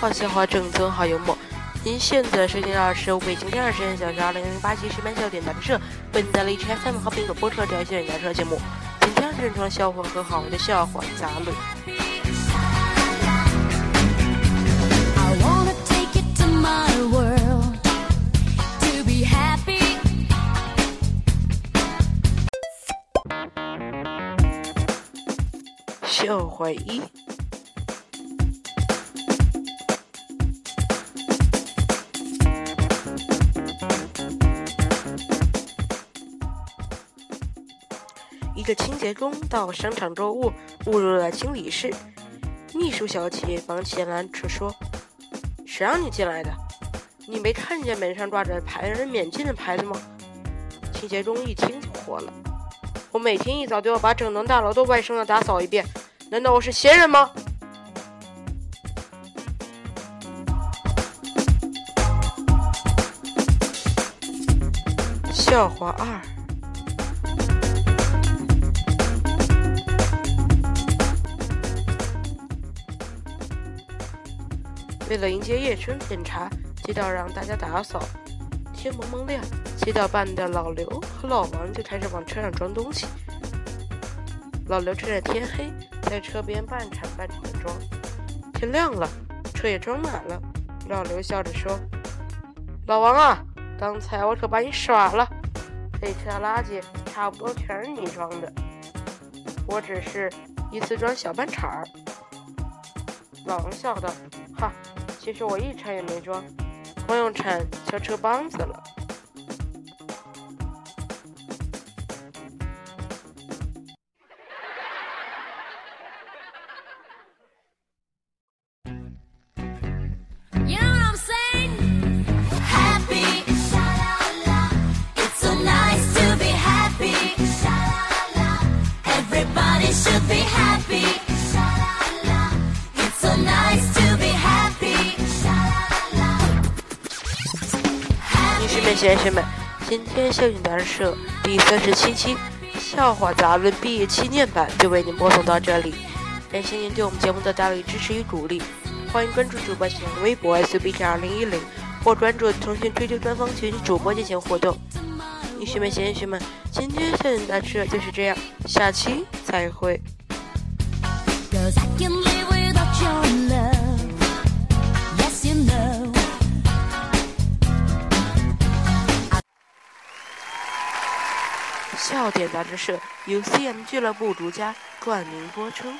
好笑，话正宗，好幽默。您现在收听到的是北京电视台小时二零零八期十班笑点杂志社，本在荔枝 FM 和苹果播出的笑点杂志节目。今天是正装笑话和好玩的笑话杂论。笑话一。一个清洁工到商场购物，误入了经理室。秘书小姐帮其拦车说：“谁让你进来的？你没看见门上挂着‘排人免进’的牌子吗？”清洁工一听就火了：“我每天一早都要把整栋大楼都卫生的打扫一遍，难道我是闲人吗？”笑话二。为了迎接夜春检查，街道让大家打扫。天蒙蒙亮，街道办的老刘和老王就开始往车上装东西。老刘趁着天黑，在车边半铲半铲的装。天亮了，车也装满了。老刘笑着说：“老王啊，刚才我可把你耍了，这车垃圾差不多全是你装的，我只是一次装小半铲儿。”老王笑道：“哈。”其实我一铲也没装，光用铲敲车帮子了。女士们先生们，今天笑语杂志社第三十七期笑话杂论毕业纪念版就为您播送到这里，感谢您对我们节目的大力支持与鼓励，欢迎关注主播新浪微博 S B T 二零一零或关注腾讯推荐官方群主播进行互动。女士们、先生们，今天笑语杂志社就是这样，下期再会。笑点杂志社由 CM 俱乐部独家冠名播出。